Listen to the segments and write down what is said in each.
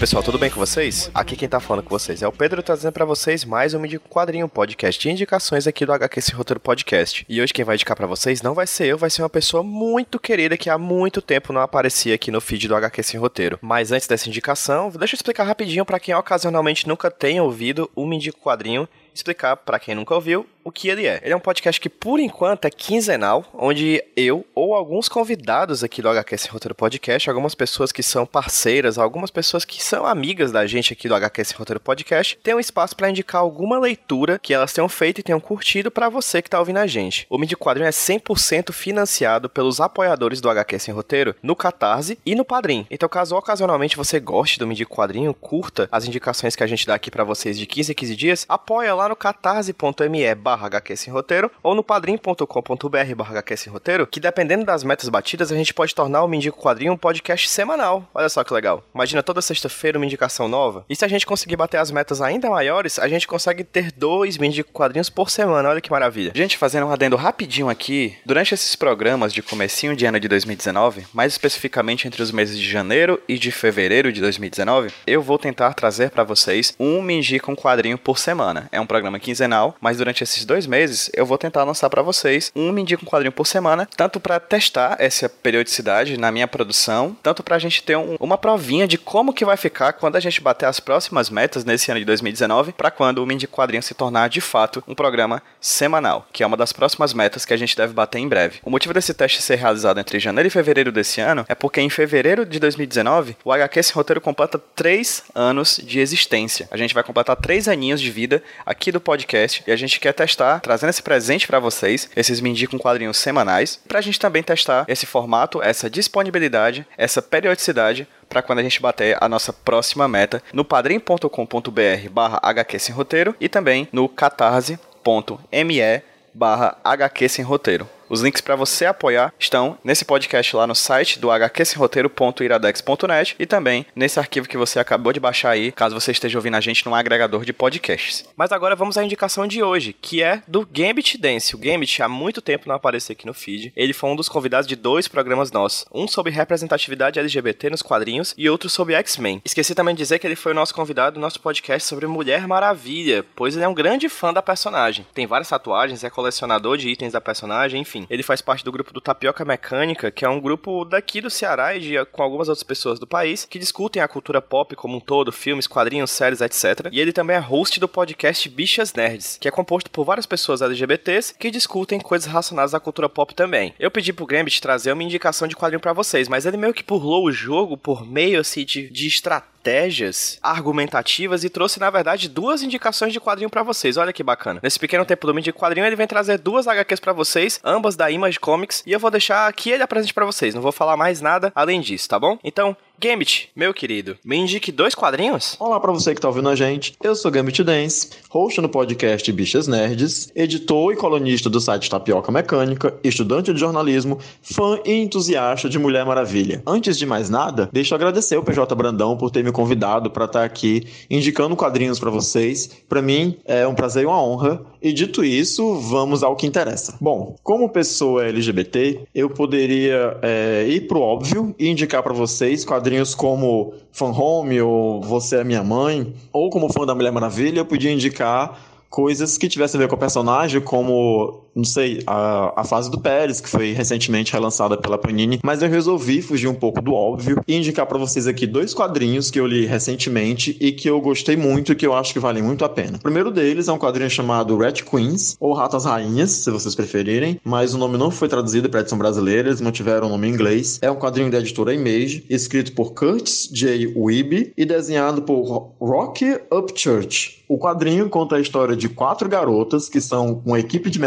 Pessoal, tudo bem com vocês? Aqui quem tá falando com vocês é o Pedro trazendo pra vocês mais um Indico Quadrinho, podcast de indicações aqui do HQ Sem Roteiro Podcast. E hoje quem vai indicar pra vocês não vai ser eu, vai ser uma pessoa muito querida que há muito tempo não aparecia aqui no feed do HQ Sem Roteiro. Mas antes dessa indicação, deixa eu explicar rapidinho pra quem ocasionalmente nunca tenha ouvido o Indico Quadrinho explicar para quem nunca ouviu o que ele é. Ele é um podcast que por enquanto é quinzenal, onde eu ou alguns convidados aqui do HQ Sem Roteiro Podcast, algumas pessoas que são parceiras, algumas pessoas que são amigas da gente aqui do HQ Sem Roteiro Podcast, tem um espaço para indicar alguma leitura que elas tenham feito e tenham curtido para você que tá ouvindo a gente. O Midi Quadrinho é 100% financiado pelos apoiadores do HQ Sem Roteiro no Catarse e no Padrim. Então, caso ocasionalmente você goste do Midi Quadrinho, curta as indicações que a gente dá aqui para vocês de 15 em 15 dias, apoia lá no catarse.me barra Roteiro ou no padrim.com.br barra Roteiro, que dependendo das metas batidas, a gente pode tornar o Mindico Quadrinho um podcast semanal. Olha só que legal. Imagina toda sexta-feira uma indicação nova. E se a gente conseguir bater as metas ainda maiores, a gente consegue ter dois Mindico Quadrinhos por semana. Olha que maravilha. Gente, fazendo um adendo rapidinho aqui, durante esses programas de comecinho de ano de 2019, mais especificamente entre os meses de janeiro e de fevereiro de 2019, eu vou tentar trazer para vocês um Mindico um quadrinho por semana. É um programa quinzenal, mas durante esses dois meses eu vou tentar lançar para vocês um Me Indica um Quadrinho por semana, tanto para testar essa periodicidade na minha produção, tanto para a gente ter um, uma provinha de como que vai ficar quando a gente bater as próximas metas nesse ano de 2019, para quando o Me Indica Quadrinho se tornar de fato um programa semanal, que é uma das próximas metas que a gente deve bater em breve. O motivo desse teste ser realizado entre janeiro e fevereiro desse ano é porque em fevereiro de 2019 o HQ Sem Roteiro completa três anos de existência. A gente vai completar três aninhos de vida aqui do podcast e a gente quer testar, trazendo esse presente para vocês, esses Me Indica um Quadrinhos semanais, pra gente também testar esse formato, essa disponibilidade, essa periodicidade para quando a gente bater a nossa próxima meta no padrim.com.br barra HQ Sem Roteiro e também no catarse.me barra HQ Sem Roteiro. Os links para você apoiar estão nesse podcast lá no site do hqsemroteiro.iradex.net e também nesse arquivo que você acabou de baixar aí, caso você esteja ouvindo a gente num agregador de podcasts. Mas agora vamos à indicação de hoje, que é do Gambit Dance. O Gambit há muito tempo não apareceu aqui no feed. Ele foi um dos convidados de dois programas nossos, um sobre representatividade LGBT nos quadrinhos e outro sobre X-Men. Esqueci também de dizer que ele foi o nosso convidado do nosso podcast sobre Mulher Maravilha, pois ele é um grande fã da personagem. Tem várias tatuagens, é colecionador de itens da personagem, enfim. Ele faz parte do grupo do Tapioca Mecânica, que é um grupo daqui do Ceará e de, com algumas outras pessoas do país que discutem a cultura pop como um todo, filmes, quadrinhos, séries, etc. E ele também é host do podcast Bichas Nerds, que é composto por várias pessoas LGBTs que discutem coisas relacionadas à cultura pop também. Eu pedi pro Gambit trazer uma indicação de quadrinho para vocês, mas ele meio que pulou o jogo por meio assim de, de estratégia estratégias argumentativas e trouxe, na verdade, duas indicações de quadrinho para vocês. Olha que bacana. Nesse pequeno tempo do de quadrinho, ele vem trazer duas HQs para vocês, ambas da Image Comics, e eu vou deixar aqui ele apresente para vocês. Não vou falar mais nada além disso, tá bom? Então, Gambit, meu querido, me indique dois quadrinhos? Olá para você que tá ouvindo a gente. Eu sou Gambit Dance, host no podcast Bichas Nerds, editor e colunista do site Tapioca Mecânica, estudante de jornalismo, fã e entusiasta de Mulher Maravilha. Antes de mais nada, deixa eu agradecer o PJ Brandão por ter me convidado para estar aqui indicando quadrinhos para vocês. Para mim é um prazer e uma honra. E dito isso, vamos ao que interessa. Bom, como pessoa LGBT, eu poderia é, ir pro óbvio e indicar para vocês quadrinhos quadrinhos como Fan Home ou Você é Minha Mãe, ou como fã da Mulher Maravilha, eu podia indicar coisas que tivessem a ver com o personagem, como, não sei, a, a fase do Pérez, que foi recentemente relançada pela Panini, mas eu resolvi fugir um pouco do óbvio e indicar para vocês aqui dois quadrinhos que eu li recentemente e que eu gostei muito e que eu acho que valem muito a pena. O primeiro deles é um quadrinho chamado Rat Queens, ou Ratas Rainhas, se vocês preferirem, mas o nome não foi traduzido para edição brasileira, eles mantiveram o nome em inglês. É um quadrinho da editora Image, escrito por Curtis J. Wiebe e desenhado por Rocky Upchurch. O quadrinho conta a história de quatro garotas que são uma equipe de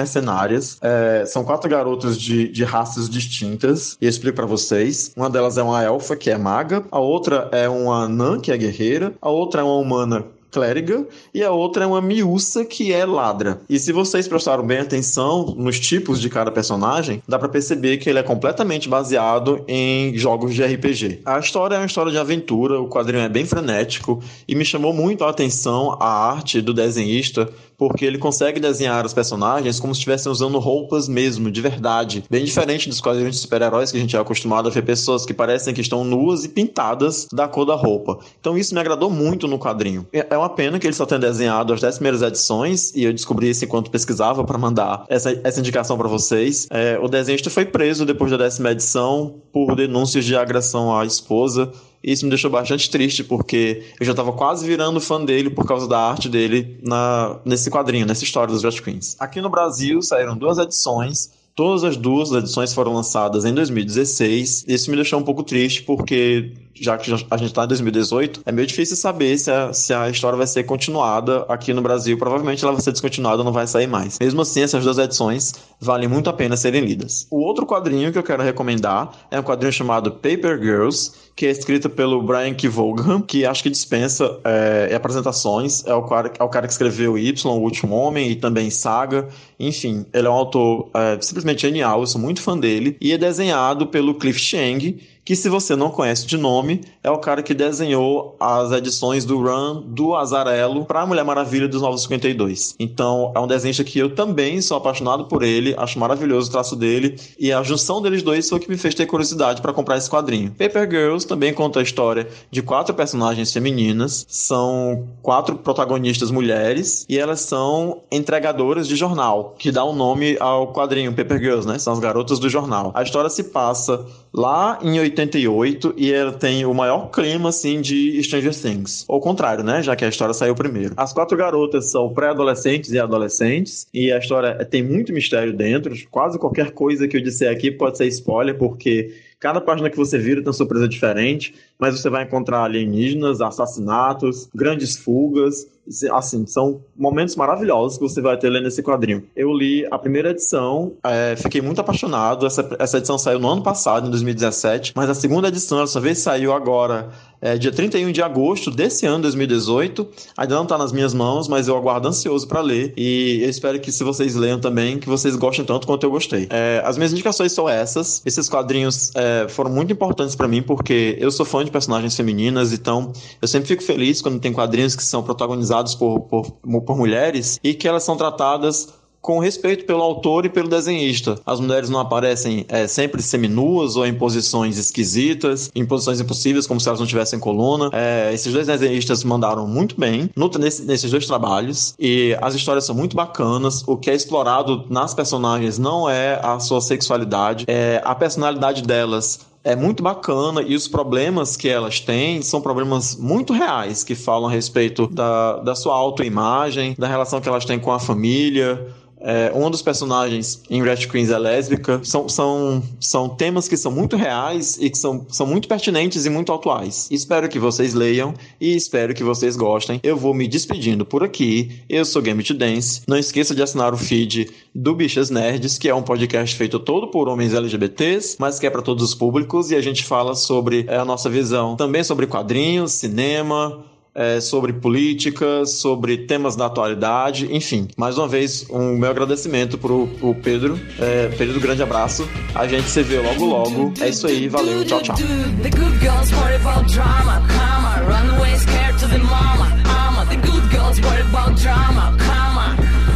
É, são quatro garotas de, de raças distintas. E eu explico para vocês. Uma delas é uma elfa, que é maga. A outra é uma anã, que é guerreira. A outra é uma humana clériga, e a outra é uma miúça que é ladra. E se vocês prestaram bem atenção nos tipos de cada personagem, dá para perceber que ele é completamente baseado em jogos de RPG. A história é uma história de aventura, o quadrinho é bem frenético e me chamou muito a atenção a arte do desenhista, porque ele consegue desenhar os personagens como se estivessem usando roupas mesmo, de verdade. Bem diferente dos quadrinhos de super-heróis que a gente é acostumado a ver pessoas que parecem que estão nuas e pintadas da cor da roupa. Então isso me agradou muito no quadrinho. É uma pena que ele só tenha desenhado as 10 primeiras edições, e eu descobri isso enquanto pesquisava para mandar essa, essa indicação para vocês. É, o desenhista foi preso depois da décima edição por denúncias de agressão à esposa isso me deixou bastante triste, porque eu já estava quase virando fã dele por causa da arte dele na, nesse quadrinho, nessa história dos Red Queens. Aqui no Brasil saíram duas edições. Todas as duas edições foram lançadas em 2016. Isso me deixou um pouco triste, porque já que a gente está em 2018, é meio difícil saber se a, se a história vai ser continuada aqui no Brasil. Provavelmente ela vai ser descontinuada, não vai sair mais. Mesmo assim, essas duas edições valem muito a pena serem lidas. O outro quadrinho que eu quero recomendar é um quadrinho chamado Paper Girls, que é escrito pelo Brian K. Vaughan, que acho que dispensa é, apresentações. É o, cara, é o cara que escreveu Y, O Último Homem, e também Saga. Enfim, ele é um autor é, simplesmente genial, eu sou muito fã dele. E é desenhado pelo Cliff Chang, que se você não conhece de nome, é o cara que desenhou as edições do Run do Azarelo para a Mulher Maravilha dos Novos 52. Então, é um desenho que eu também sou apaixonado por ele, acho maravilhoso o traço dele, e a junção deles dois foi o que me fez ter curiosidade para comprar esse quadrinho. Paper Girls também conta a história de quatro personagens femininas, são quatro protagonistas mulheres, e elas são entregadoras de jornal, que dá o um nome ao quadrinho Paper Girls, né? São as garotas do jornal. A história se passa lá em 88 e ela tem o maior clima assim de Stranger Things. Ou contrário, né? Já que a história saiu primeiro. As quatro garotas são pré-adolescentes e adolescentes e a história tem muito mistério dentro. Quase qualquer coisa que eu disser aqui pode ser spoiler porque Cada página que você vira tem uma surpresa diferente, mas você vai encontrar alienígenas, assassinatos, grandes fugas. Assim, são momentos maravilhosos que você vai ter lendo esse quadrinho. Eu li a primeira edição, é, fiquei muito apaixonado. Essa, essa edição saiu no ano passado, em 2017, mas a segunda edição, essa vez saiu agora é, dia 31 de agosto desse ano, 2018. Ainda não está nas minhas mãos, mas eu aguardo ansioso para ler. E eu espero que, se vocês leiam também, que vocês gostem tanto quanto eu gostei. É, as minhas indicações são essas. Esses quadrinhos é, foram muito importantes para mim, porque eu sou fã de personagens femininas, então eu sempre fico feliz quando tem quadrinhos que são protagonizados por, por, por mulheres e que elas são tratadas com respeito pelo autor e pelo desenhista. As mulheres não aparecem é, sempre seminuas ou em posições esquisitas, em posições impossíveis, como se elas não tivessem coluna. É, esses dois desenhistas mandaram muito bem no, nesse, nesses dois trabalhos e as histórias são muito bacanas. O que é explorado nas personagens não é a sua sexualidade, é a personalidade delas é muito bacana e os problemas que elas têm são problemas muito reais que falam a respeito da, da sua autoimagem, da relação que elas têm com a família, é, um dos personagens em Red Queens é lésbica. São, são, são temas que são muito reais e que são, são muito pertinentes e muito atuais. Espero que vocês leiam e espero que vocês gostem. Eu vou me despedindo por aqui. Eu sou Game to Dance. Não esqueça de assinar o feed do Bichas Nerds, que é um podcast feito todo por homens LGBTs, mas que é para todos os públicos e a gente fala sobre é, a nossa visão também sobre quadrinhos, cinema é, sobre política, sobre temas da atualidade, enfim. Mais uma vez, um meu agradecimento pro, pro Pedro. É, Pedro, grande abraço. A gente se vê logo logo. É isso aí, valeu, tchau, tchau.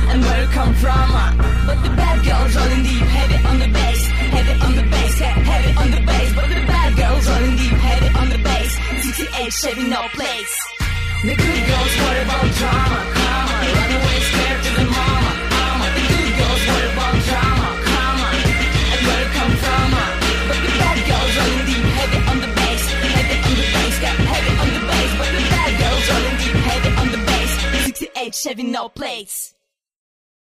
and where you come from. But the bad girls rolling deep, heavy on the bass, heavy on the bass, heavy on the bass. But the bad girls rolling deep, heavy on the bass. 68 Chevy, no place. Good girls worry about drama, to the mama, mama. About drama, But the bad girls deep, heavy on the bass, heavy on the bass, got heavy on the bass. But the bad girls deep, heavy on the bass. 68 Chevy, no place.